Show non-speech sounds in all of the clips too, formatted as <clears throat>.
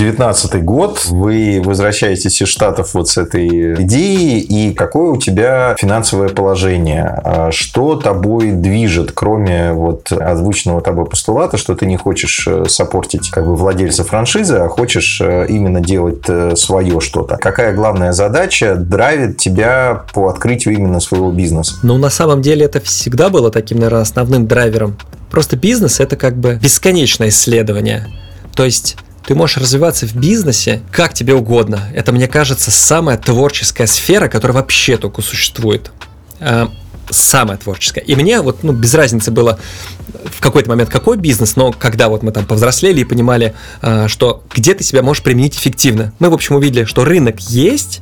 19 год, вы возвращаетесь из Штатов вот с этой идеей, и какое у тебя финансовое положение? А что тобой движет, кроме вот озвученного тобой постулата, что ты не хочешь э, сопортить как бы владельца франшизы, а хочешь э, именно делать э, свое что-то? Какая главная задача драйвит тебя по открытию именно своего бизнеса? Ну, на самом деле это всегда было таким, наверное, основным драйвером. Просто бизнес это как бы бесконечное исследование. То есть ты можешь развиваться в бизнесе как тебе угодно. Это, мне кажется, самая творческая сфера, которая вообще только существует. А, самая творческая. И мне вот, ну, без разницы было в какой-то момент какой бизнес, но когда вот мы там повзрослели и понимали, а, что где ты себя можешь применить эффективно, мы, в общем, увидели, что рынок есть,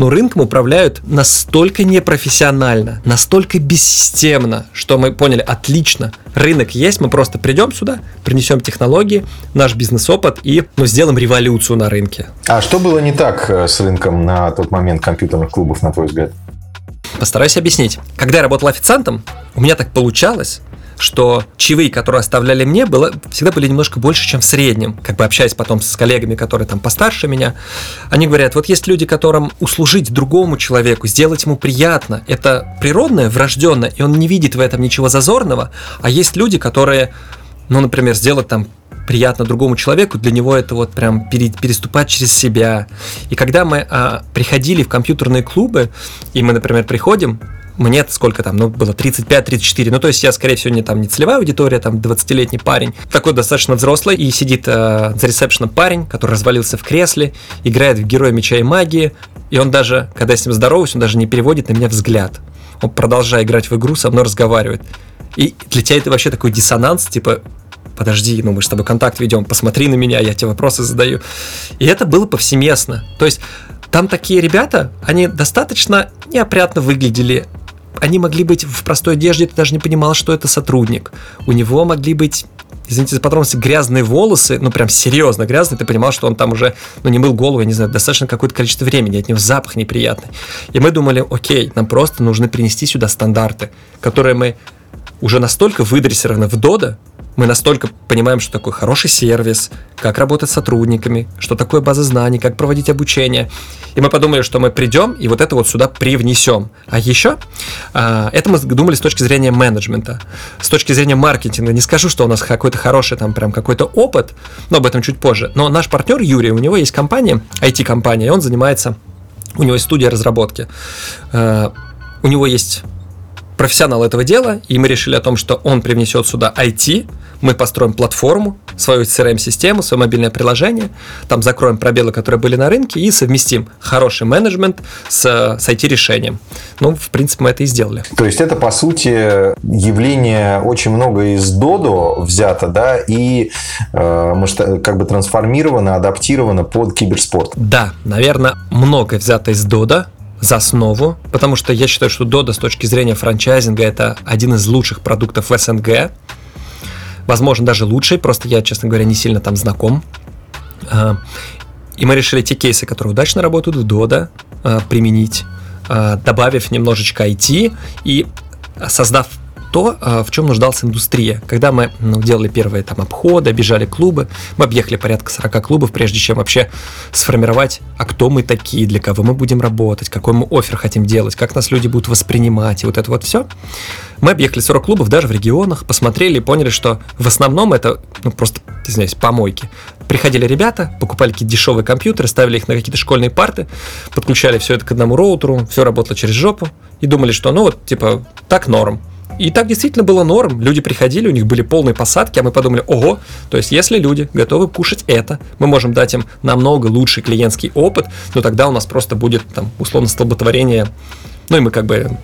но рынком управляют настолько непрофессионально, настолько бессистемно, что мы поняли, отлично, рынок есть, мы просто придем сюда, принесем технологии, наш бизнес-опыт и ну, сделаем революцию на рынке. А что было не так э, с рынком на тот момент компьютерных клубов, на твой взгляд? Постараюсь объяснить. Когда я работал официантом, у меня так получалось, что чаевые, которые оставляли мне, было, всегда были немножко больше, чем в среднем. Как бы общаясь потом с коллегами, которые там постарше меня, они говорят, вот есть люди, которым услужить другому человеку, сделать ему приятно, это природное, врожденное, и он не видит в этом ничего зазорного, а есть люди, которые, ну, например, сделать там приятно другому человеку, для него это вот прям переступать через себя. И когда мы а, приходили в компьютерные клубы, и мы, например, приходим, мне сколько там, ну, было 35-34, ну, то есть я, скорее всего, не там не целевая аудитория, там 20-летний парень, такой достаточно взрослый, и сидит э, за ресепшеном парень, который развалился в кресле, играет в Героя Меча и Магии, и он даже, когда я с ним здороваюсь, он даже не переводит на меня взгляд. Он, продолжая играть в игру, со мной разговаривает. И для тебя это вообще такой диссонанс, типа, подожди, ну мы с тобой контакт ведем, посмотри на меня, я тебе вопросы задаю. И это было повсеместно. То есть там такие ребята, они достаточно неопрятно выглядели, они могли быть в простой одежде, ты даже не понимал, что это сотрудник. У него могли быть извините за подробности, грязные волосы, ну прям серьезно грязные, ты понимал, что он там уже, ну не мыл голову, я не знаю, достаточно какое-то количество времени, от него запах неприятный. И мы думали, окей, нам просто нужно принести сюда стандарты, которые мы уже настолько выдрессированы в Дода, мы настолько понимаем, что такое хороший сервис, как работать с сотрудниками, что такое база знаний, как проводить обучение. И мы подумали, что мы придем и вот это вот сюда привнесем. А еще а, это мы думали с точки зрения менеджмента, с точки зрения маркетинга. Не скажу, что у нас какой-то хороший там прям какой-то опыт, но об этом чуть позже. Но наш партнер Юрий, у него есть компания, IT-компания, и он занимается, у него есть студия разработки. А, у него есть профессионал этого дела, и мы решили о том, что он привнесет сюда IT, мы построим платформу, свою CRM-систему, свое мобильное приложение, там закроем пробелы, которые были на рынке, и совместим хороший менеджмент с, с IT-решением. Ну, в принципе, мы это и сделали. То есть это, по сути, явление очень много из Dodo взято, да, и э, как бы трансформировано, адаптировано под киберспорт. Да, наверное, много взято из Dodo, за основу, потому что я считаю, что Dodo с точки зрения франчайзинга это один из лучших продуктов в СНГ. Возможно, даже лучший, просто я, честно говоря, не сильно там знаком. А, и мы решили те кейсы, которые удачно работают в Dodo, а, применить, а, добавив немножечко IT и создав то, а, в чем нуждалась индустрия. Когда мы ну, делали первые там обходы, обижали клубы, мы объехали порядка 40 клубов, прежде чем вообще сформировать, а кто мы такие, для кого мы будем работать, какой мы офер хотим делать, как нас люди будут воспринимать, и вот это вот все. Мы объехали 40 клубов даже в регионах, посмотрели и поняли, что в основном это ну, просто, извиняюсь, помойки. Приходили ребята, покупали какие-то дешевые компьютеры, ставили их на какие-то школьные парты, подключали все это к одному роутеру, все работало через жопу и думали, что ну вот, типа, так норм. И так действительно было норм. Люди приходили, у них были полные посадки, а мы подумали, ого, то есть если люди готовы кушать это, мы можем дать им намного лучший клиентский опыт, но тогда у нас просто будет там условно столботворение ну и мы как бы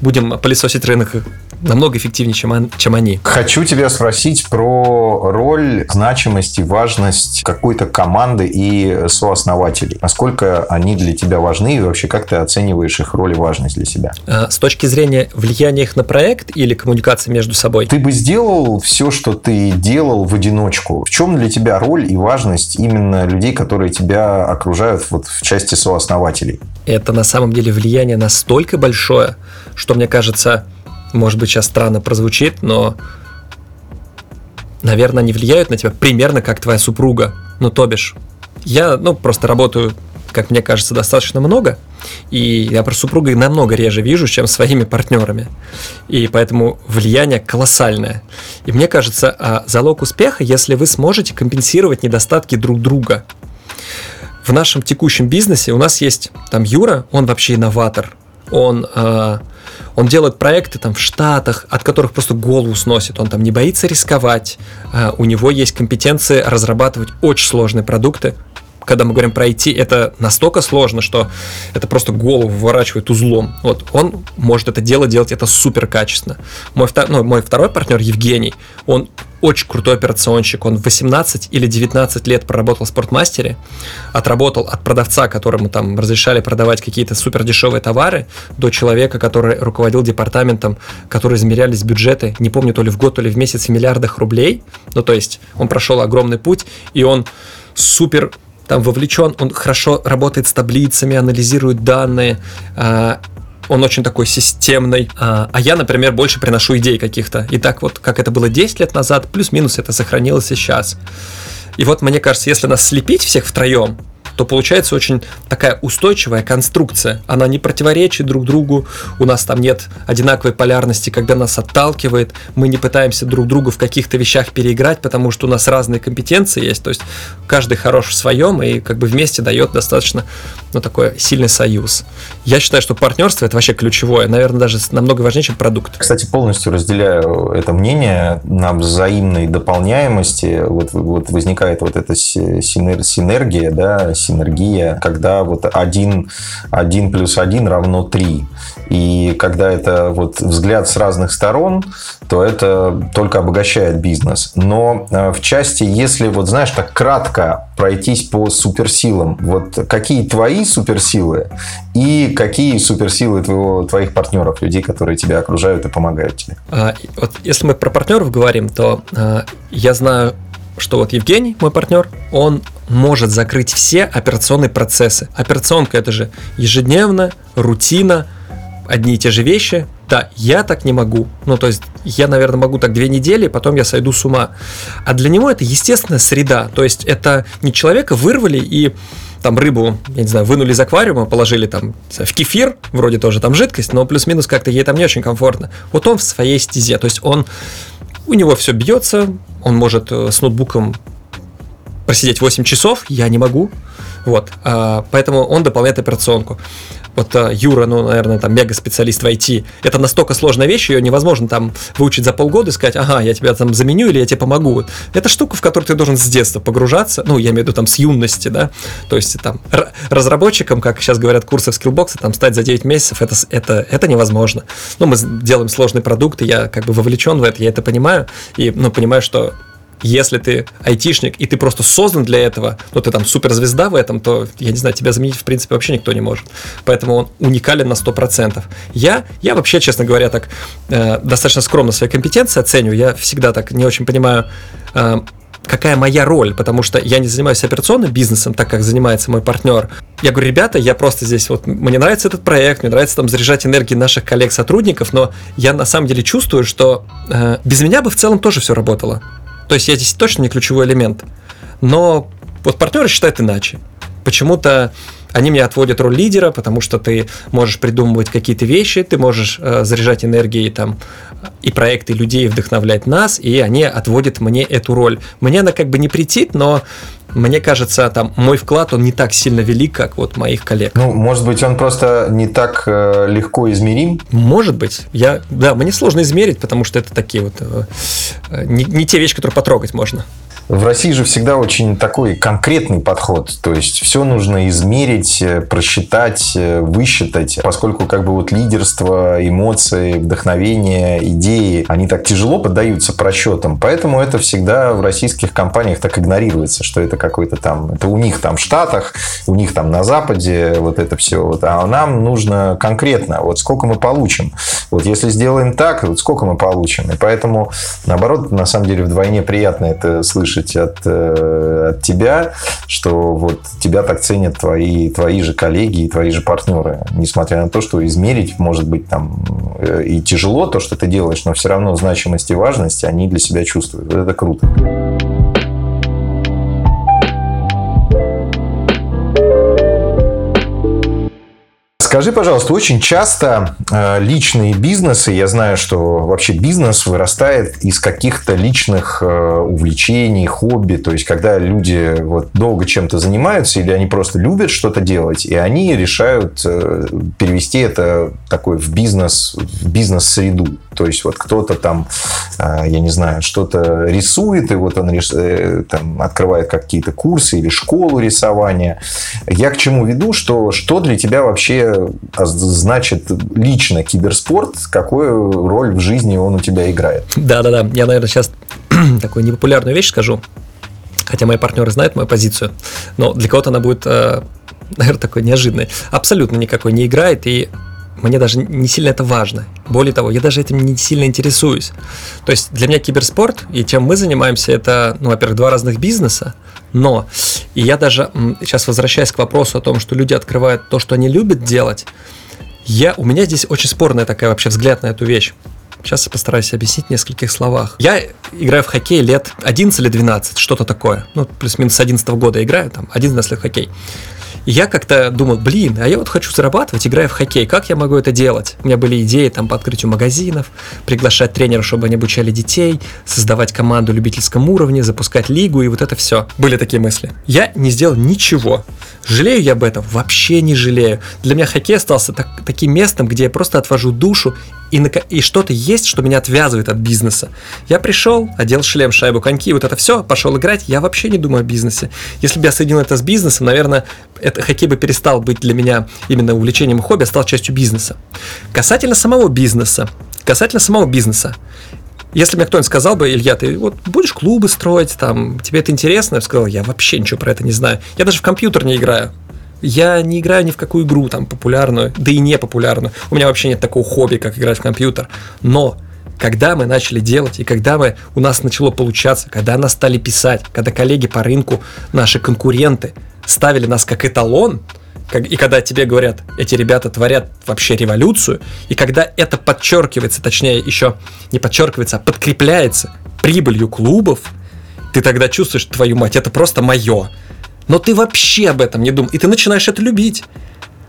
будем пылесосить рынок намного эффективнее, чем, он, чем они. Хочу тебя спросить про роль, значимость и важность какой-то команды и сооснователей. Насколько они для тебя важны и вообще как ты оцениваешь их роль и важность для себя? А, с точки зрения влияния их на проект или коммуникации между собой? Ты бы сделал все, что ты делал в одиночку. В чем для тебя роль и важность именно людей, которые тебя окружают вот в части сооснователей? Это на самом деле влияние настолько большое, что мне кажется, может быть, сейчас странно прозвучит, но, наверное, они влияют на тебя примерно как твоя супруга. Ну, то бишь, я, ну, просто работаю как мне кажется, достаточно много. И я про супругой намного реже вижу, чем своими партнерами. И поэтому влияние колоссальное. И мне кажется, а, залог успеха, если вы сможете компенсировать недостатки друг друга. В нашем текущем бизнесе у нас есть там Юра, он вообще инноватор. Он, э, он делает проекты там в Штатах, от которых просто голову сносит. Он там не боится рисковать. Э, у него есть компетенции разрабатывать очень сложные продукты когда мы говорим про IT, это настолько сложно, что это просто голову выворачивает узлом. Вот он может это дело делать это супер качественно. Мой, ну, мой второй партнер Евгений, он очень крутой операционщик. Он 18 или 19 лет проработал в спортмастере, отработал от продавца, которому там разрешали продавать какие-то супер дешевые товары, до человека, который руководил департаментом, который измерялись бюджеты, не помню, то ли в год, то ли в месяц в миллиардах рублей. Ну, то есть он прошел огромный путь, и он супер там вовлечен, он хорошо работает с таблицами, анализирует данные, а, он очень такой системный. А, а я, например, больше приношу идей каких-то. И так вот, как это было 10 лет назад, плюс-минус это сохранилось и сейчас. И вот мне кажется, если нас слепить всех втроем, то получается очень такая устойчивая конструкция. Она не противоречит друг другу, у нас там нет одинаковой полярности, когда нас отталкивает, мы не пытаемся друг другу в каких-то вещах переиграть, потому что у нас разные компетенции есть, то есть каждый хорош в своем и как бы вместе дает достаточно ну, такой сильный союз. Я считаю, что партнерство это вообще ключевое, наверное, даже намного важнее, чем продукт. Кстати, полностью разделяю это мнение на взаимной дополняемости. Вот, вот возникает вот эта синергия, да, синергия, когда вот один, один плюс один равно три. И когда это вот взгляд с разных сторон, то это только обогащает бизнес. Но э, в части, если вот знаешь, так кратко пройтись по суперсилам, вот какие твои суперсилы и какие суперсилы твоего, твоих партнеров, людей, которые тебя окружают и помогают тебе? А, вот если мы про партнеров говорим, то а, я знаю, что вот Евгений, мой партнер, он может закрыть все операционные процессы. Операционка это же ежедневно, рутина, одни и те же вещи. Да, я так не могу. Ну, то есть, я, наверное, могу так две недели, потом я сойду с ума. А для него это естественная среда. То есть, это не человека вырвали и там рыбу, я не знаю, вынули из аквариума, положили там в кефир, вроде тоже там жидкость, но плюс-минус как-то ей там не очень комфортно. Вот он в своей стезе, то есть он, у него все бьется, он может э, с ноутбуком просидеть 8 часов, я не могу. Вот, а, поэтому он дополняет операционку. Вот а, Юра, ну, наверное, там мега-специалист в IT. Это настолько сложная вещь, ее невозможно там выучить за полгода и сказать, ага, я тебя там заменю или я тебе помогу. Это штука, в которую ты должен с детства погружаться, ну, я имею в виду там с юности, да, то есть там разработчиком, как сейчас говорят курсы в скиллбоксе, там стать за 9 месяцев, это, это, это невозможно. Ну, мы делаем сложные продукты, я как бы вовлечен в это, я это понимаю, и, ну, понимаю, что если ты айтишник и ты просто создан для этого, ну ты там суперзвезда в этом, то, я не знаю, тебя заменить в принципе вообще никто не может. Поэтому он уникален на 100%. Я, я вообще, честно говоря, так э, достаточно скромно свои компетенции оцениваю. Я всегда так не очень понимаю, э, какая моя роль, потому что я не занимаюсь операционным бизнесом, так как занимается мой партнер. Я говорю, ребята, я просто здесь, вот мне нравится этот проект, мне нравится там заряжать энергией наших коллег-сотрудников, но я на самом деле чувствую, что э, без меня бы в целом тоже все работало. То есть я здесь точно не ключевой элемент. Но вот партнеры считают иначе. Почему-то они мне отводят роль лидера, потому что ты можешь придумывать какие-то вещи, ты можешь э, заряжать энергией там и проекты людей вдохновлять нас, и они отводят мне эту роль. Мне она как бы не претит, но мне кажется, там мой вклад, он не так сильно велик, как вот моих коллег. Ну, может быть, он просто не так э, легко измерим? Может быть. Я, да, мне сложно измерить, потому что это такие вот э, э не, не те вещи, которые потрогать можно. В России же всегда очень такой конкретный подход. То есть все нужно измерить, э, просчитать, э, высчитать. Поскольку как бы вот лидерство, эмоции, вдохновение, идеи, они так тяжело поддаются просчетам. Поэтому это всегда в российских компаниях так игнорируется, что это какой-то там, это у них там в Штатах, у них там на Западе, вот это все. Вот, а нам нужно конкретно, вот сколько мы получим. Вот если сделаем так, вот сколько мы получим. И поэтому, наоборот, на самом деле вдвойне приятно это слышать услышать от, э, от тебя, что вот тебя так ценят твои, твои же коллеги и твои же партнеры. Несмотря на то, что измерить может быть там э, и тяжело то, что ты делаешь, но все равно значимость и важность они для себя чувствуют. Это круто. Скажи, пожалуйста, очень часто э, личные бизнесы, я знаю, что вообще бизнес вырастает из каких-то личных э, увлечений, хобби, то есть когда люди вот долго чем-то занимаются или они просто любят что-то делать, и они решают э, перевести это такой в бизнес, в бизнес-среду. То есть вот кто-то там, я не знаю, что-то рисует, и вот он там, открывает какие-то курсы или школу рисования. Я к чему веду, что что для тебя вообще значит лично киберспорт, какую роль в жизни он у тебя играет? Да-да-да, я, наверное, сейчас <clears throat> такую непопулярную вещь скажу, хотя мои партнеры знают мою позицию, но для кого-то она будет, э, наверное, такой неожиданной. Абсолютно никакой не играет, и мне даже не сильно это важно. Более того, я даже этим не сильно интересуюсь. То есть для меня киберспорт и чем мы занимаемся, это, ну, во-первых, два разных бизнеса, но, и я даже сейчас возвращаясь к вопросу о том, что люди открывают то, что они любят делать, я, у меня здесь очень спорная такая вообще взгляд на эту вещь. Сейчас я постараюсь объяснить в нескольких словах. Я играю в хоккей лет 11 или 12, что-то такое. Ну, плюс-минус с 11 года играю, там, 11 лет в хоккей. Я как-то думал, блин, а я вот хочу зарабатывать, играя в хоккей, как я могу это делать? У меня были идеи там по открытию магазинов, приглашать тренеров, чтобы они обучали детей, создавать команду в любительском уровне, запускать лигу и вот это все. Были такие мысли. Я не сделал ничего. Жалею я об этом? Вообще не жалею. Для меня хоккей остался так, таким местом, где я просто отвожу душу и, на, и что-то есть, что меня отвязывает от бизнеса. Я пришел, одел шлем, шайбу, коньки, вот это все, пошел играть, я вообще не думаю о бизнесе. Если бы я соединил это с бизнесом, наверное, это, хоккей бы перестал быть для меня именно увлечением хобби, а стал частью бизнеса. Касательно самого бизнеса, касательно самого бизнеса, если мне кто-нибудь сказал бы, Илья, ты вот будешь клубы строить, там, тебе это интересно? Я бы сказал, я вообще ничего про это не знаю. Я даже в компьютер не играю. Я не играю ни в какую игру там популярную, да и не популярную. У меня вообще нет такого хобби, как играть в компьютер. Но когда мы начали делать, и когда мы, у нас начало получаться, когда нас стали писать, когда коллеги по рынку, наши конкуренты ставили нас как эталон, и когда тебе говорят, эти ребята творят вообще революцию, и когда это подчеркивается, точнее еще не подчеркивается, а подкрепляется прибылью клубов, ты тогда чувствуешь, твою мать, это просто мое. Но ты вообще об этом не думал, и ты начинаешь это любить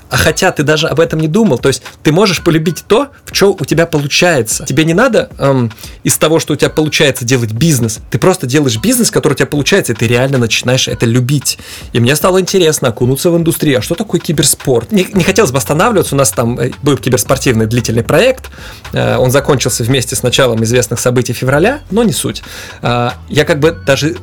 а хотя ты даже об этом не думал. То есть ты можешь полюбить то, в чем у тебя получается. Тебе не надо эм, из того, что у тебя получается делать бизнес. Ты просто делаешь бизнес, который у тебя получается, и ты реально начинаешь это любить. И мне стало интересно окунуться в индустрию. А что такое киберспорт? Не, не хотелось бы останавливаться. У нас там э, был киберспортивный длительный проект. Э, он закончился вместе с началом известных событий февраля, но не суть. Э, я как бы даже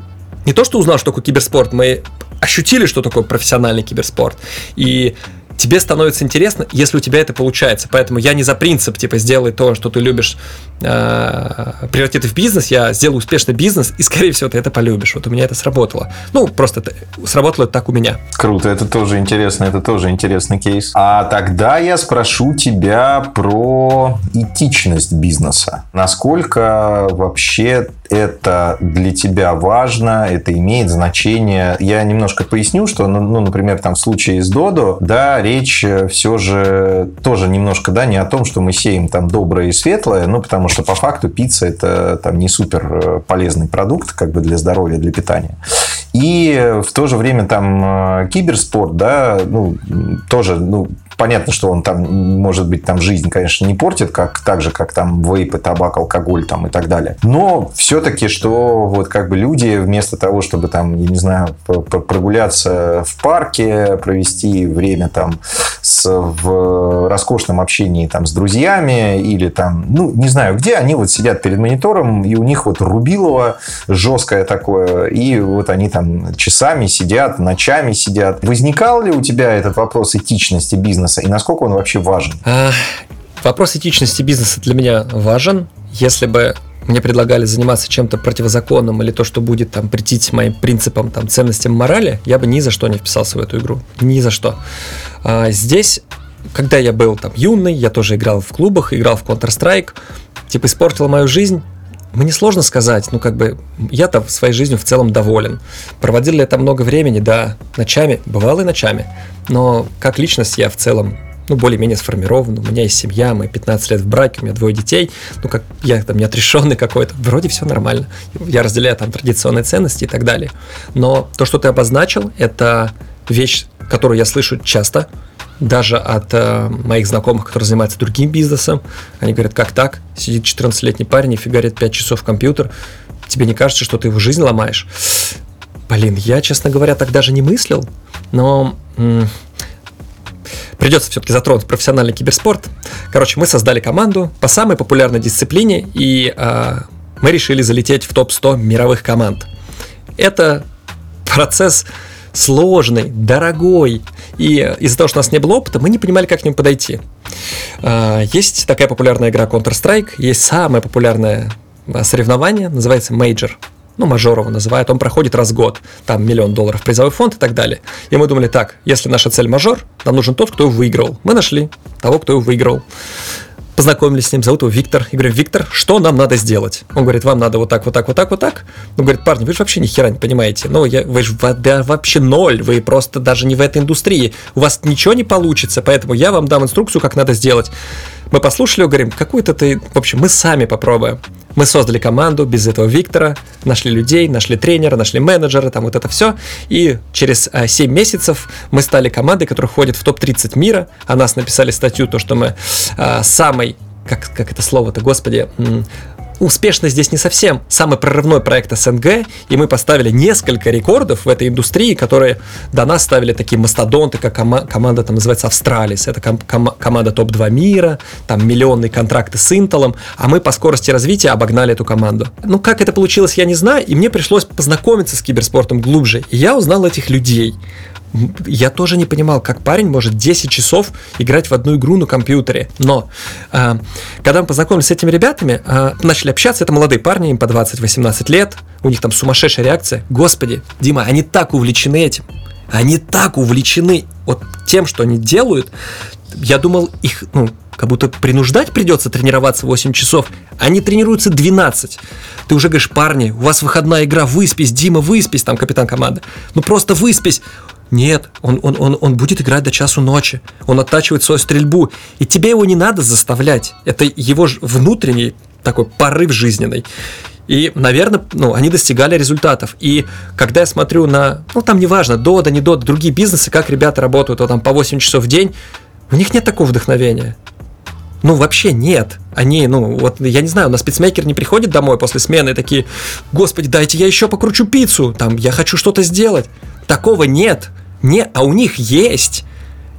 не то, что узнал, что такое киберспорт, мы ощутили, что такое профессиональный киберспорт. И тебе становится интересно, если у тебя это получается. Поэтому я не за принцип, типа, сделай то, что ты любишь, э, преврати это в бизнес, я сделаю успешный бизнес, и, скорее всего, ты это полюбишь. Вот у меня это сработало. Ну, просто это, сработало так у меня. Круто, это тоже интересно, это тоже интересный кейс. А тогда я спрошу тебя про этичность бизнеса. Насколько вообще это для тебя важно, это имеет значение. Я немножко поясню, что, ну, ну например, там в случае с Додо, да, речь э, все же тоже немножко, да, не о том, что мы сеем там доброе и светлое, ну, потому что по факту пицца это там не супер э, полезный продукт, как бы для здоровья, для питания. И в то же время там э, киберспорт, да, ну, тоже, ну, понятно, что он там, может быть, там жизнь, конечно, не портит, как, так же, как там вейпы, табак, алкоголь там и так далее. Но все-таки, что вот как бы люди вместо того, чтобы там, я не знаю, прогуляться в парке, провести время там с, в роскошном общении там с друзьями или там, ну, не знаю где, они вот сидят перед монитором, и у них вот рубилово жесткое такое, и вот они там часами сидят, ночами сидят. Возникал ли у тебя этот вопрос этичности бизнеса? Бизнеса и насколько он вообще важен? А, вопрос этичности бизнеса для меня важен. Если бы мне предлагали заниматься чем-то противозаконным или то, что будет там претить моим принципам, там, ценностям морали, я бы ни за что не вписался в эту игру. Ни за что. А здесь, когда я был там юный, я тоже играл в клубах, играл в Counter-Strike, типа испортила мою жизнь, мне сложно сказать, ну как бы я-то своей жизнью в целом доволен. Проводил ли я там много времени, да, ночами, бывало и ночами, но как личность я в целом ну, более-менее сформирован, у меня есть семья, мы 15 лет в браке, у меня двое детей, ну, как я там не отрешенный какой-то, вроде все нормально, я разделяю там традиционные ценности и так далее. Но то, что ты обозначил, это вещь, которую я слышу часто, даже от э, моих знакомых, которые занимаются другим бизнесом. Они говорят, как так? Сидит 14-летний парень и фигарит 5 часов в компьютер. Тебе не кажется, что ты его жизнь ломаешь? Блин, я, честно говоря, так даже не мыслил, но придется все-таки затронуть профессиональный киберспорт. Короче, мы создали команду по самой популярной дисциплине, и э, мы решили залететь в топ-100 мировых команд. Это процесс сложный, дорогой. И из-за того, что у нас не было опыта, мы не понимали, как к нему подойти. А, есть такая популярная игра Counter-Strike, есть самое популярное а, соревнование, называется Major. Ну, мажор его называют, он проходит раз в год. Там миллион долларов призовой фонд и так далее. И мы думали, так, если наша цель мажор, нам нужен тот, кто его выиграл. Мы нашли того, кто его выиграл познакомились с ним, зовут его Виктор. И говорю, Виктор, что нам надо сделать? Он говорит, вам надо вот так, вот так, вот так, вот так. Он говорит, парни, вы же вообще ни хера не понимаете. Ну, я, вы же да, вообще ноль, вы просто даже не в этой индустрии. У вас ничего не получится, поэтому я вам дам инструкцию, как надо сделать. Мы послушали, говорим, какую-то ты... В общем, мы сами попробуем. Мы создали команду без этого Виктора, нашли людей, нашли тренера, нашли менеджера, там вот это все. И через а, 7 месяцев мы стали командой, которая входит в топ-30 мира. О нас написали статью, то, что мы а, самый как, как это слово-то, господи, успешно здесь не совсем. Самый прорывной проект СНГ, и мы поставили несколько рекордов в этой индустрии, которые до нас ставили такие мастодонты, как кома- команда там называется Австралис, это ком- ком- команда топ-2 мира, там миллионные контракты с Интелом, а мы по скорости развития обогнали эту команду. Ну, как это получилось, я не знаю, и мне пришлось познакомиться с киберспортом глубже, и я узнал этих людей я тоже не понимал, как парень может 10 часов играть в одну игру на компьютере. Но э, когда мы познакомились с этими ребятами, э, начали общаться, это молодые парни, им по 20-18 лет, у них там сумасшедшая реакция. Господи, Дима, они так увлечены этим. Они так увлечены вот тем, что они делают. Я думал, их, ну, как будто принуждать придется тренироваться 8 часов. Они тренируются 12. Ты уже говоришь, парни, у вас выходная игра, выспись, Дима, выспись, там капитан команды. Ну просто выспись. Нет, он, он, он, он будет играть до часу ночи. Он оттачивает свою стрельбу. И тебе его не надо заставлять. Это его внутренний такой порыв жизненный. И, наверное, ну, они достигали результатов. И когда я смотрю на, ну, там неважно, Дода, не Дода, другие бизнесы, как ребята работают, вот, там по 8 часов в день, у них нет такого вдохновения. Ну, вообще нет. Они, ну, вот, я не знаю, у нас спецмейкер не приходит домой после смены и такие, господи, дайте я еще покручу пиццу, там, я хочу что-то сделать. Такого нет. Не, а у них есть.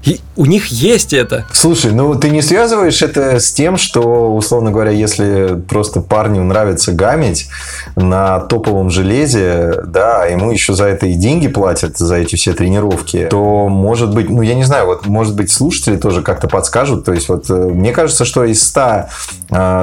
И у них есть это. Слушай, ну ты не связываешь это с тем, что, условно говоря, если просто парню нравится гамить на топовом железе, да, а ему еще за это и деньги платят, за эти все тренировки, то, может быть, ну, я не знаю, вот, может быть, слушатели тоже как-то подскажут. То есть, вот, э, мне кажется, что из 100 э,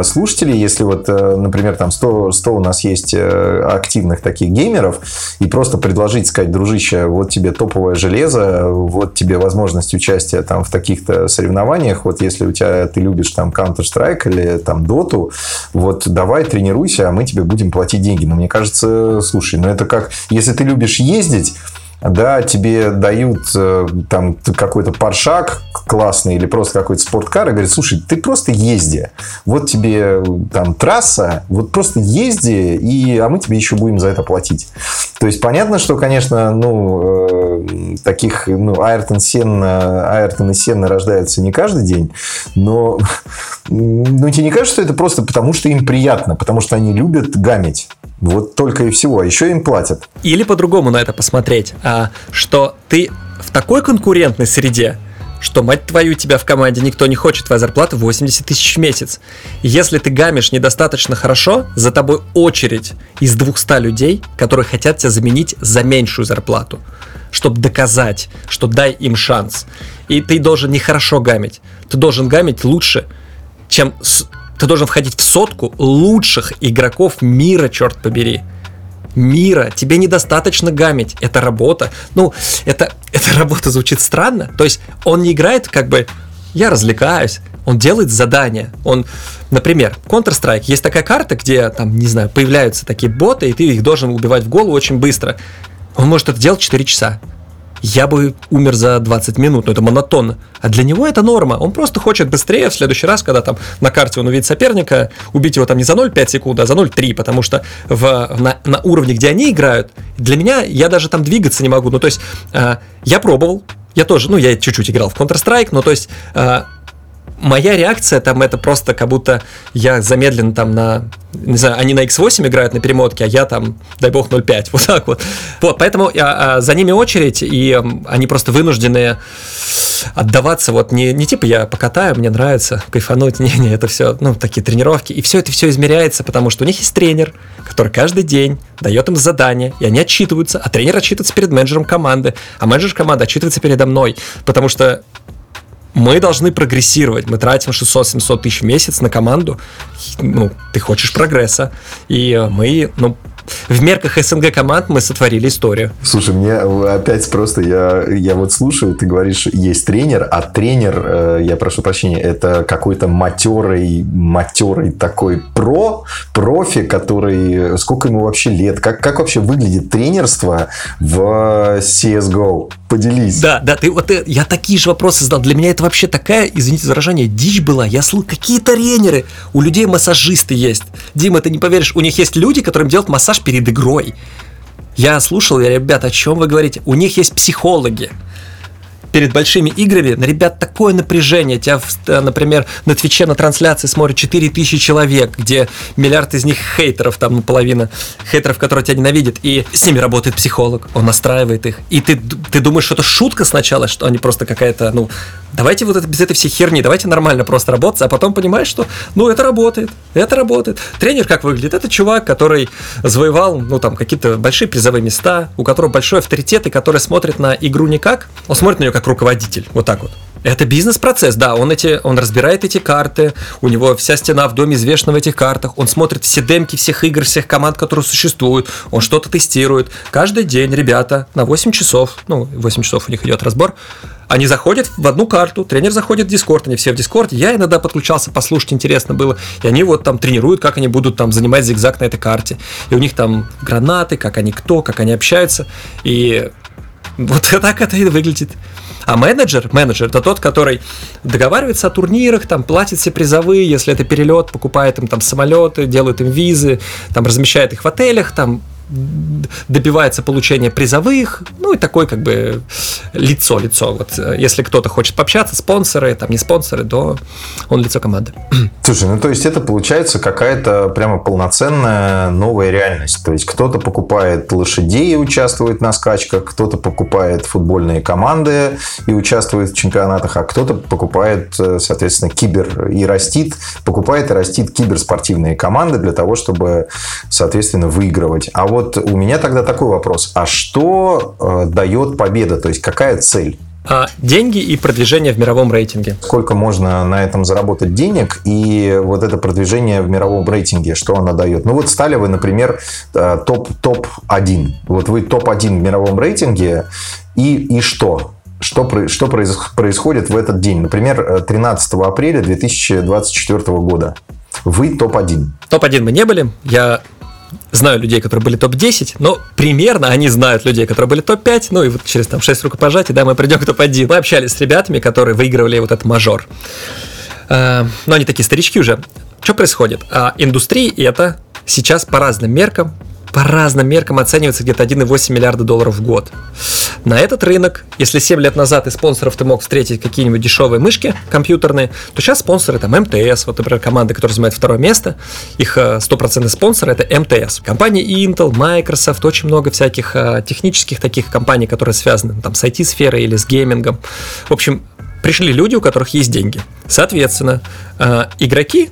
слушателей, если вот, э, например, там 100, 100 у нас есть активных таких геймеров, и просто предложить, сказать, дружище, вот тебе топовое железо, вот тебе возможность участие там в таких-то соревнованиях, вот если у тебя ты любишь там Counter-Strike или там Dota, вот давай тренируйся, а мы тебе будем платить деньги. Но мне кажется, слушай, ну это как, если ты любишь ездить, да, тебе дают э, там какой-то паршак классный или просто какой-то спорткар и говорят, слушай, ты просто езди. Вот тебе там трасса, вот просто езди, и, а мы тебе еще будем за это платить. То есть, понятно, что, конечно, ну, э, таких, ну, Айртон, Сенна, Айртон и Сенна рождаются не каждый день, но ну, тебе не кажется, что это просто потому, что им приятно, потому что они любят гамить? Вот только и всего. А еще им платят. Или по-другому на это посмотреть, а, что ты в такой конкурентной среде, что, мать твою, тебя в команде никто не хочет, твоя зарплата 80 тысяч в месяц. Если ты гамишь недостаточно хорошо, за тобой очередь из 200 людей, которые хотят тебя заменить за меньшую зарплату, чтобы доказать, что дай им шанс. И ты должен не хорошо гамить, ты должен гамить лучше, чем ты должен входить в сотку лучших игроков мира, черт побери. Мира. Тебе недостаточно гамить. Это работа. Ну, это, <laughs> эта работа звучит странно. То есть он не играет как бы я развлекаюсь. Он делает задания. Он, например, Counter-Strike, есть такая карта, где там, не знаю, появляются такие боты, и ты их должен убивать в голову очень быстро. Он может это делать 4 часа я бы умер за 20 минут, но это монотонно. А для него это норма. Он просто хочет быстрее в следующий раз, когда там на карте он увидит соперника, убить его там не за 0,5 секунд, а за 0,3, потому что в, на, на уровне, где они играют, для меня я даже там двигаться не могу. Ну, то есть э, я пробовал, я тоже, ну, я чуть-чуть играл в Counter-Strike, но то есть э, моя реакция там это просто как будто я замедлен там на, не знаю, они на X8 играют на перемотке, а я там, дай бог, 0.5, <laughs> вот так вот. Вот, поэтому а, а, за ними очередь, и они просто вынуждены отдаваться, вот не, не типа я покатаю, мне нравится, кайфануть, <laughs> не-не, это все, ну, такие тренировки, и все это все измеряется, потому что у них есть тренер, который каждый день дает им задание, и они отчитываются, а тренер отчитывается перед менеджером команды, а менеджер команды отчитывается передо мной, потому что мы должны прогрессировать. Мы тратим 600-700 тысяч в месяц на команду. Ну, ты хочешь прогресса. И мы, ну, в мерках СНГ команд мы сотворили историю. Слушай, мне опять просто я, я вот слушаю, ты говоришь, есть тренер, а тренер, э, я прошу прощения, это какой-то матерый, матерый такой про, профи, который, сколько ему вообще лет, как, как вообще выглядит тренерство в CSGO? Поделись. Да, да, ты вот э, я такие же вопросы задал. Для меня это вообще такая, извините за выражение, дичь была. Я слышал, какие тренеры. У людей массажисты есть. Дима, ты не поверишь, у них есть люди, которым делают массаж перед игрой. Я слушал, я, ребят, о чем вы говорите? У них есть психологи перед большими играми ребят такое напряжение. Тебя, например, на Твиче на трансляции смотрит 4000 человек, где миллиард из них хейтеров, там ну, половина хейтеров, которые тебя ненавидят, и с ними работает психолог, он настраивает их. И ты, ты думаешь, что это шутка сначала, что они просто какая-то, ну, давайте вот это без этой всей херни, давайте нормально просто работать, а потом понимаешь, что, ну, это работает, это работает. Тренер как выглядит? Это чувак, который завоевал, ну, там, какие-то большие призовые места, у которого большой авторитет, и который смотрит на игру не как, он смотрит на нее как как руководитель. Вот так вот. Это бизнес-процесс, да, он, эти, он разбирает эти карты, у него вся стена в доме извешена в этих картах, он смотрит все демки всех игр, всех команд, которые существуют, он что-то тестирует. Каждый день ребята на 8 часов, ну, 8 часов у них идет разбор, они заходят в одну карту, тренер заходит в Дискорд, они все в Дискорд, я иногда подключался, послушать интересно было, и они вот там тренируют, как они будут там занимать зигзаг на этой карте, и у них там гранаты, как они кто, как они общаются, и вот <laughs> так это и выглядит. А менеджер, менеджер это тот, который договаривается о турнирах, там платит все призовые, если это перелет, покупает им там самолеты, делает им визы, там размещает их в отелях, там добивается получения призовых, ну и такой как бы лицо, лицо. Вот э, если кто-то хочет пообщаться, спонсоры, там не спонсоры, то он лицо команды. <clears throat> Слушай, ну то есть это получается какая-то прямо полноценная новая реальность. То есть кто-то покупает лошадей и участвует на скачках, кто-то покупает футбольные команды и участвует в чемпионатах, а кто-то покупает, э, соответственно, кибер и растит, покупает и растит киберспортивные команды для того, чтобы, соответственно, выигрывать. А вот вот у меня тогда такой вопрос. А что э, дает победа? То есть какая цель? А, деньги и продвижение в мировом рейтинге. Сколько можно на этом заработать денег и вот это продвижение в мировом рейтинге, что оно дает? Ну вот стали вы, например, э, топ, топ-1. Вот вы топ-1 в мировом рейтинге и, и что? Что, что происходит в этот день? Например, 13 э, апреля 2024 года. Вы топ-1. Топ-1 мы не были. Я знаю людей, которые были топ-10, но примерно они знают людей, которые были топ-5, ну и вот через там 6 рукопожатий, да, мы придем к топ-1. Мы общались с ребятами, которые выигрывали вот этот мажор. А, но они такие старички уже. Что происходит? А, индустрии это сейчас по разным меркам по разным меркам оценивается где-то 1,8 миллиарда долларов в год. На этот рынок, если 7 лет назад из спонсоров ты мог встретить какие-нибудь дешевые мышки компьютерные, то сейчас спонсоры там МТС, вот, например, команда, которая занимает второе место, их э, стопроцентный спонсор это МТС. Компании Intel, Microsoft, очень много всяких э, технических таких компаний, которые связаны там с IT-сферой или с геймингом. В общем, пришли люди, у которых есть деньги. Соответственно, э, игроки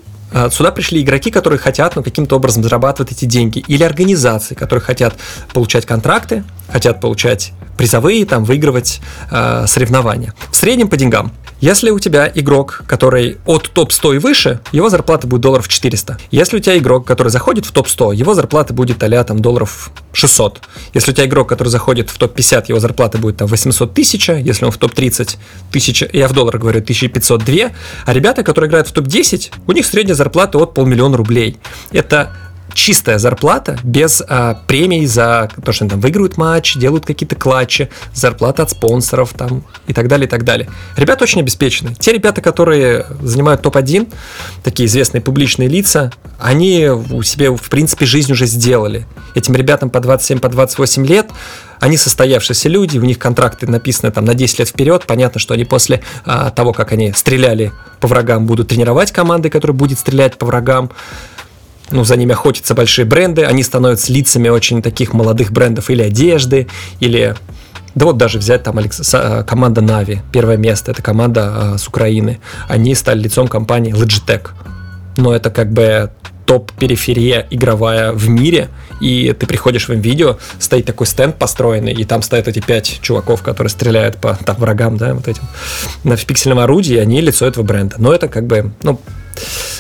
сюда пришли игроки, которые хотят ну, каким-то образом зарабатывать эти деньги, или организации, которые хотят получать контракты, хотят получать призовые, там, выигрывать э, соревнования. В среднем по деньгам. Если у тебя игрок, который от топ-100 и выше, его зарплата будет долларов 400. Если у тебя игрок, который заходит в топ-100, его зарплата будет а там долларов 600. Если у тебя игрок, который заходит в топ-50, его зарплата будет там 800 тысяч, если он в топ-30 тысяча, я в долларах говорю, 1502, а ребята, которые играют в топ-10, у них средняя зарплата от полмиллиона рублей. Это чистая зарплата без а, премий за то, что они там выигрывают матч, делают какие-то клатчи, зарплата от спонсоров там и так далее, и так далее. Ребята очень обеспечены. Те ребята, которые занимают топ-1, такие известные публичные лица, они у себе, в принципе, жизнь уже сделали. Этим ребятам по 27, по 28 лет, они состоявшиеся люди, у них контракты написаны там на 10 лет вперед. Понятно, что они после а, того, как они стреляли по врагам, будут тренировать команды, которые будут стрелять по врагам ну, за ними охотятся большие бренды, они становятся лицами очень таких молодых брендов или одежды, или да вот даже взять там Алекс... Э, команда Нави, первое место, это команда э, с Украины. Они стали лицом компании Logitech. Но это как бы топ-периферия игровая в мире, и ты приходишь в видео, стоит такой стенд построенный, и там стоят эти пять чуваков, которые стреляют по там, врагам, да, вот этим, на в пиксельном орудии, и они лицо этого бренда. Но это как бы, ну,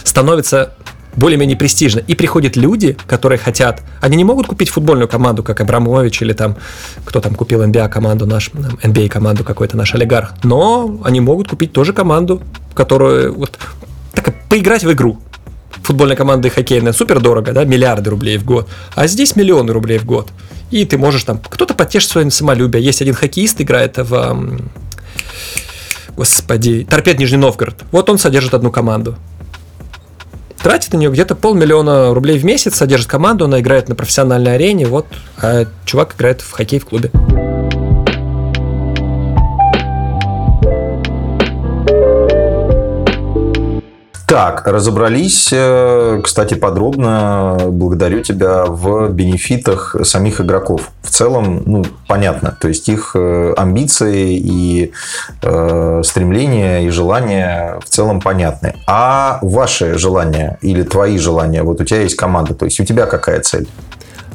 становится более-менее престижно. И приходят люди, которые хотят... Они не могут купить футбольную команду, как Абрамович или там... Кто там купил NBA команду наш, NBA команду какой-то наш олигарх. Но они могут купить тоже команду, которую... Вот, так, поиграть в игру. Футбольная команда и хоккейная супер дорого, да, миллиарды рублей в год. А здесь миллионы рублей в год. И ты можешь там... Кто-то потешит свое самолюбие. Есть один хоккеист, играет в... Господи, Торпед Нижний Новгород. Вот он содержит одну команду тратит на нее где-то полмиллиона рублей в месяц, содержит команду, она играет на профессиональной арене, вот, а чувак играет в хоккей в клубе. Так, разобрались, э, кстати, подробно. Благодарю тебя в бенефитах самих игроков. В целом, ну, понятно. То есть их э, амбиции и э, стремления и желания в целом понятны. А ваши желания или твои желания? Вот у тебя есть команда. То есть у тебя какая цель?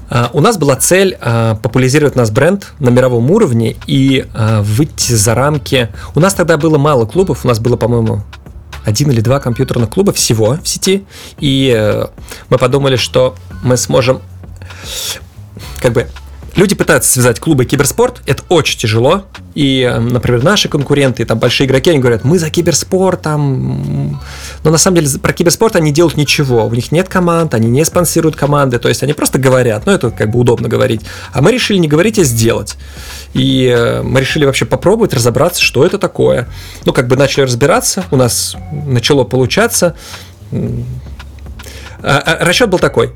А, у нас была цель а, популяризировать наш бренд на мировом уровне и а, выйти за рамки. У нас тогда было мало клубов, у нас было, по-моему, один или два компьютерных клуба всего в сети, и э, мы подумали, что мы сможем как бы Люди пытаются связать клубы и киберспорт, это очень тяжело. И, например, наши конкуренты, там большие игроки, они говорят, мы за киберспорт, там... Но на самом деле про киберспорт они делают ничего. У них нет команд, они не спонсируют команды, то есть они просто говорят, ну это как бы удобно говорить. А мы решили не говорить, а сделать. И э, мы решили вообще попробовать разобраться, что это такое. Ну, как бы начали разбираться, у нас начало получаться. А, а, расчет был такой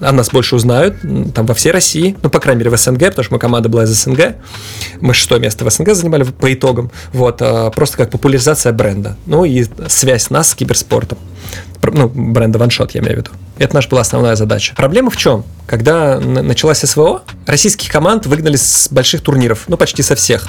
о нас больше узнают, там во всей России, ну, по крайней мере, в СНГ, потому что моя команда была из СНГ, мы шестое место в СНГ занимали по итогам, вот, а, просто как популяризация бренда, ну, и связь нас с киберспортом, ну, бренда OneShot, я имею в виду. Это наша была основная задача. Проблема в чем? Когда началась СВО, российских команд выгнали с больших турниров, ну почти со всех.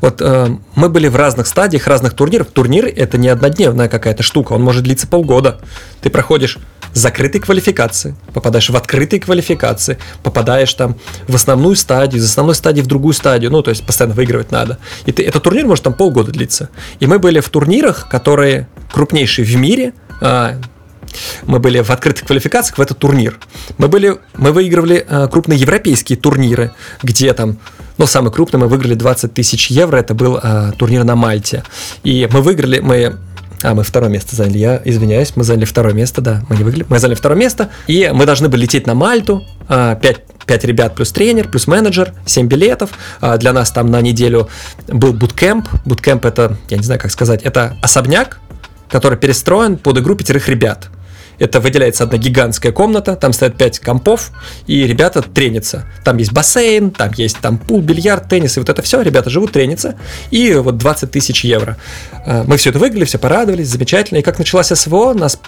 Вот э, мы были в разных стадиях разных турниров. Турнир это не однодневная какая-то штука, он может длиться полгода. Ты проходишь закрытой квалификации, попадаешь в открытые квалификации, попадаешь там в основную стадию, из основной стадии в другую стадию, ну то есть постоянно выигрывать надо. И ты, этот турнир может там полгода длиться. И мы были в турнирах, которые крупнейшие в мире, а, мы были в открытых квалификациях в этот турнир. Мы, были, мы выигрывали э, крупные европейские турниры, где там, ну, самый крупный мы выиграли 20 тысяч евро, это был э, турнир на Мальте. И мы выиграли, мы а, мы второе место заняли. Я извиняюсь, мы заняли второе место, да. Мы не выиграли. Мы заняли второе место. И мы должны были лететь на Мальту. 5, 5 ребят плюс тренер, плюс менеджер, 7 билетов. А, для нас там на неделю был буткемп. Буткемп это, я не знаю, как сказать, это особняк, который перестроен под игру пятерых ребят. Это выделяется одна гигантская комната, там стоят 5 компов, и ребята тренятся. Там есть бассейн, там есть там пул, бильярд, теннис, и вот это все, ребята живут, тренятся, и вот 20 тысяч евро. А, мы все это выиграли, все порадовались, замечательно. И как началась СВО, нас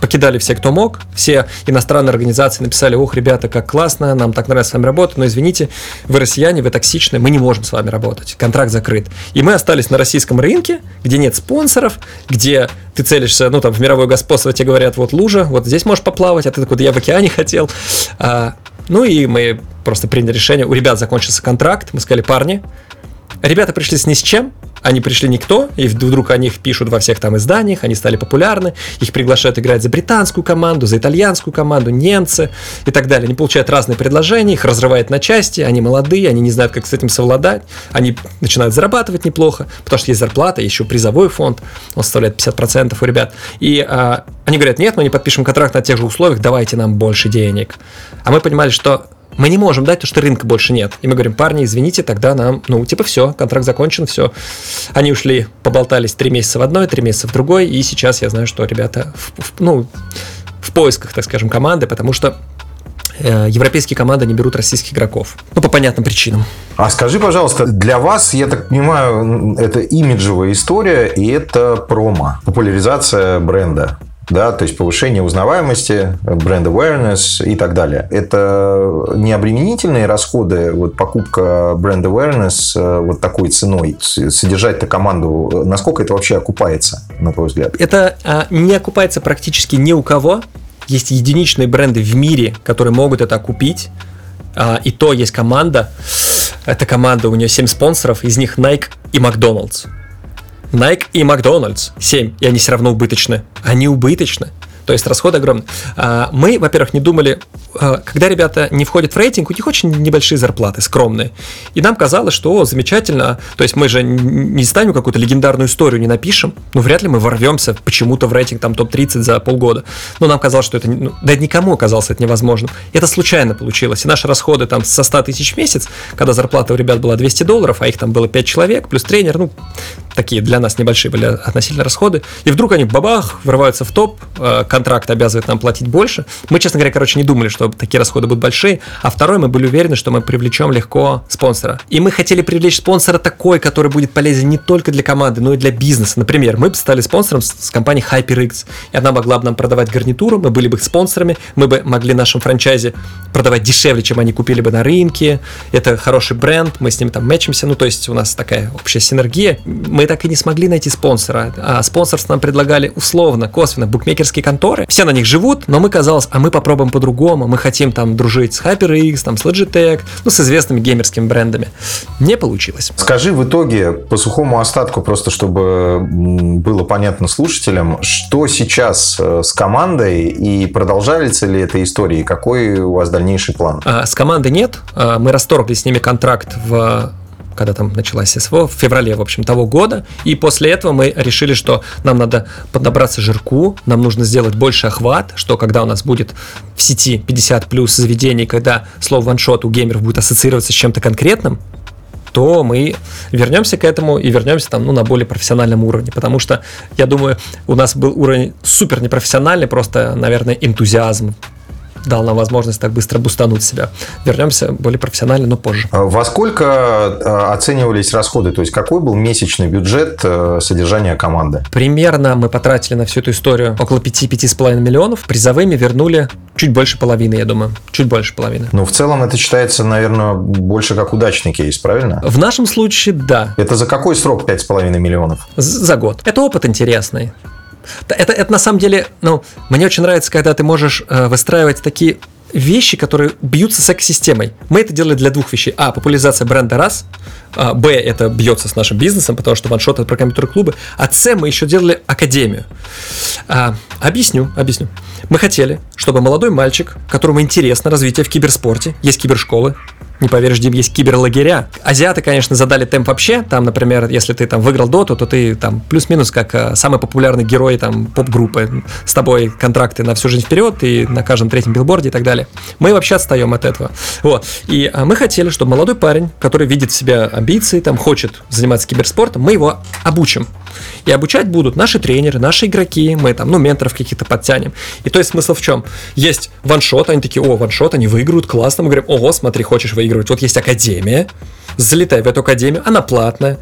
покидали все, кто мог. Все иностранные организации написали, ох, ребята, как классно, нам так нравится с вами работать, но извините, вы россияне, вы токсичны, мы не можем с вами работать, контракт закрыт. И мы остались на российском рынке, где нет спонсоров, где ты целишься, ну, там, в мировое господство, тебе говорят, вот лужа, вот здесь можешь поплавать, а ты такой, да я в океане хотел. А, ну, и мы просто приняли решение, у ребят закончился контракт, мы сказали, парни, ребята пришли с ни с чем, они пришли никто, и вдруг о них пишут во всех там изданиях, они стали популярны, их приглашают играть за британскую команду, за итальянскую команду, немцы и так далее. Они получают разные предложения, их разрывает на части, они молодые, они не знают, как с этим совладать, они начинают зарабатывать неплохо, потому что есть зарплата, еще призовой фонд, он составляет 50% у ребят. И а, они говорят, нет, мы не подпишем контракт на тех же условиях, давайте нам больше денег. А мы понимали, что мы не можем дать, потому что рынка больше нет. И мы говорим, парни, извините, тогда нам, ну, типа, все, контракт закончен, все. Они ушли, поболтались три месяца в одной, три месяца в другой, и сейчас я знаю, что ребята, в, в, ну, в поисках, так скажем, команды, потому что э, европейские команды не берут российских игроков. Ну, по понятным причинам. А скажи, пожалуйста, для вас, я так понимаю, это имиджевая история и это промо, популяризация бренда да, то есть повышение узнаваемости, бренд awareness и так далее. Это не обременительные расходы, вот покупка бренд awareness э, вот такой ценой, содержать-то команду, насколько это вообще окупается, на твой взгляд? Это а, не окупается практически ни у кого. Есть единичные бренды в мире, которые могут это окупить. А, и то есть команда, эта команда, у нее 7 спонсоров, из них Nike и McDonald's. Nike и Макдональдс 7, и они все равно убыточны. Они убыточны. То есть расходы огромные. А, мы, во-первых, не думали, а, когда ребята не входят в рейтинг, у них очень небольшие зарплаты, скромные. И нам казалось, что о, замечательно, то есть мы же не станем какую-то легендарную историю, не напишем, ну вряд ли мы ворвемся почему-то в рейтинг там топ-30 за полгода. Но нам казалось, что это, ну, да никому казалось это невозможным. Это случайно получилось. И наши расходы там со 100 тысяч в месяц, когда зарплата у ребят была 200 долларов, а их там было 5 человек, плюс тренер, ну, такие для нас небольшие были относительно расходы. И вдруг они бабах, врываются в топ, а, контракт обязывает нам платить больше. Мы, честно говоря, короче, не думали, что такие расходы будут большие. А второй, мы были уверены, что мы привлечем легко спонсора. И мы хотели привлечь спонсора такой, который будет полезен не только для команды, но и для бизнеса. Например, мы бы стали спонсором с, с компанией HyperX, и она могла бы нам продавать гарнитуру, мы были бы их спонсорами, мы бы могли нашем франчайзе продавать дешевле, чем они купили бы на рынке. Это хороший бренд, мы с ними там мэчимся, ну то есть у нас такая общая синергия. Мы так и не смогли найти спонсора, а спонсорство нам предлагали условно, косвенно, букмекерские конторы. Все на них живут, но мы казалось, а мы попробуем по-другому, мы хотим там дружить с HyperX, там с Logitech, ну, с известными геймерскими брендами. Не получилось. Скажи в итоге, по сухому остатку, просто чтобы было понятно слушателям, что сейчас э, с командой и продолжается ли эта история, и какой у вас дальнейший план? А, с командой нет. А, мы расторгли с ними контракт в когда там началась СВО, в феврале, в общем, того года. И после этого мы решили, что нам надо поднабраться жирку, нам нужно сделать больше охват, что когда у нас будет в сети 50 плюс заведений, когда слово ваншот у геймеров будет ассоциироваться с чем-то конкретным, то мы вернемся к этому и вернемся там, ну, на более профессиональном уровне. Потому что, я думаю, у нас был уровень супер непрофессиональный, просто, наверное, энтузиазм дал нам возможность так быстро бустануть себя. Вернемся более профессионально, но позже. А во сколько а, оценивались расходы? То есть какой был месячный бюджет э, содержания команды? Примерно мы потратили на всю эту историю около 5-5,5 миллионов. Призовыми вернули чуть больше половины, я думаю. Чуть больше половины. Ну, в целом это считается, наверное, больше как удачный кейс, правильно? В нашем случае, да. Это за какой срок 5,5 миллионов? За год. Это опыт интересный. Это, это на самом деле, ну, мне очень нравится, когда ты можешь э, выстраивать такие вещи, которые бьются с экосистемой. Мы это делали для двух вещей. А, популяризация бренда раз. А, Б, это бьется с нашим бизнесом, потому что ваншот это про компьютерные клубы. А С, мы еще делали академию. А, объясню, объясню. Мы хотели, чтобы молодой мальчик, которому интересно развитие в киберспорте, есть кибершколы, не поверишь, Дим, есть киберлагеря. Азиаты, конечно, задали темп вообще. Там, например, если ты там выиграл доту, то ты там плюс-минус как э, самый популярный герой там поп-группы. С тобой контракты на всю жизнь вперед и на каждом третьем билборде и так далее. Мы вообще отстаем от этого. Вот. И а, мы хотели, чтобы молодой парень, который видит в себе амбиции, там хочет заниматься киберспортом, мы его обучим. И обучать будут наши тренеры, наши игроки, мы там, ну, менторов каких-то подтянем. И то есть смысл в чем? Есть ваншот, они такие, о, ваншот, они выиграют, классно. Мы говорим, ого, смотри, хочешь выигрывать. Вот есть академия, залетай в эту академию, она платная,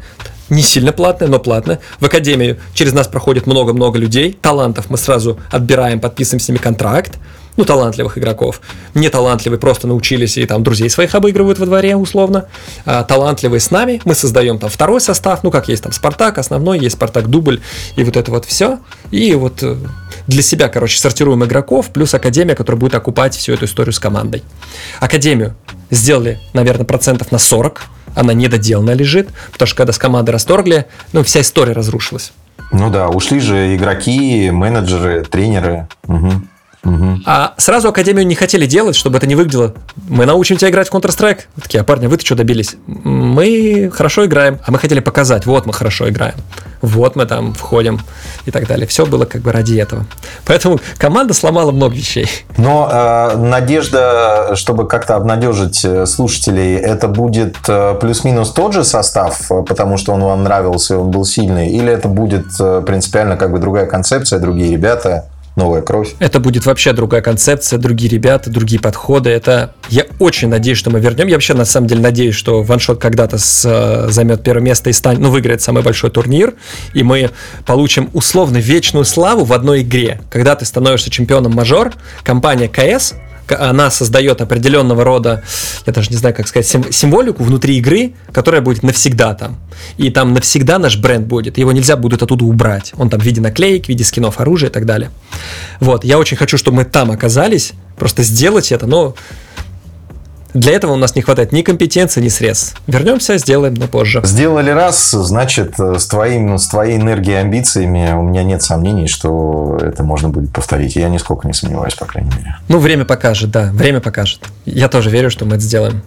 не сильно платная, но платная. В академию через нас проходит много-много людей, талантов мы сразу отбираем, подписываем с ними контракт, ну, талантливых игроков. Не талантливые просто научились и там друзей своих обыгрывают во дворе, условно. А талантливые с нами, мы создаем там второй состав, ну, как есть там Спартак основной, есть Спартак дубль, и вот это вот все. И вот э, для себя, короче, сортируем игроков, плюс Академия, которая будет окупать всю эту историю с командой. Академию сделали, наверное, процентов на 40, она недоделанная лежит, потому что когда с команды расторгли, ну, вся история разрушилась. Ну да, ушли же игроки, менеджеры, тренеры. Угу. А сразу Академию не хотели делать, чтобы это не выглядело. Мы научим тебя играть в Counter-Strike. Такие, а парни, вы-то что добились? Мы хорошо играем, а мы хотели показать, вот мы хорошо играем. Вот мы там входим и так далее. Все было как бы ради этого. Поэтому команда сломала много вещей. Но э, надежда, чтобы как-то обнадежить э, слушателей, это будет э, плюс-минус тот же состав, э, потому что он вам нравился, он был сильный, или это будет принципиально как бы другая концепция, другие ребята? Новая кровь. Это будет вообще другая концепция, другие ребята, другие подходы. Это я очень надеюсь, что мы вернем. Я вообще на самом деле надеюсь, что ваншот когда-то с, э, займет первое место и станет, ну, выиграет самый большой турнир, и мы получим условно вечную славу в одной игре. Когда ты становишься чемпионом мажор, компания КС она создает определенного рода, я даже не знаю, как сказать, символику внутри игры, которая будет навсегда там. И там навсегда наш бренд будет. Его нельзя будет оттуда убрать. Он там в виде наклеек, в виде скинов оружия и так далее. Вот, я очень хочу, чтобы мы там оказались, просто сделать это, но для этого у нас не хватает ни компетенции, ни средств. Вернемся, сделаем, но позже. Сделали раз, значит, с, твоим, с твоей энергией и амбициями у меня нет сомнений, что это можно будет повторить. Я нисколько не сомневаюсь, по крайней мере. Ну, время покажет, да, время покажет. Я тоже верю, что мы это сделаем.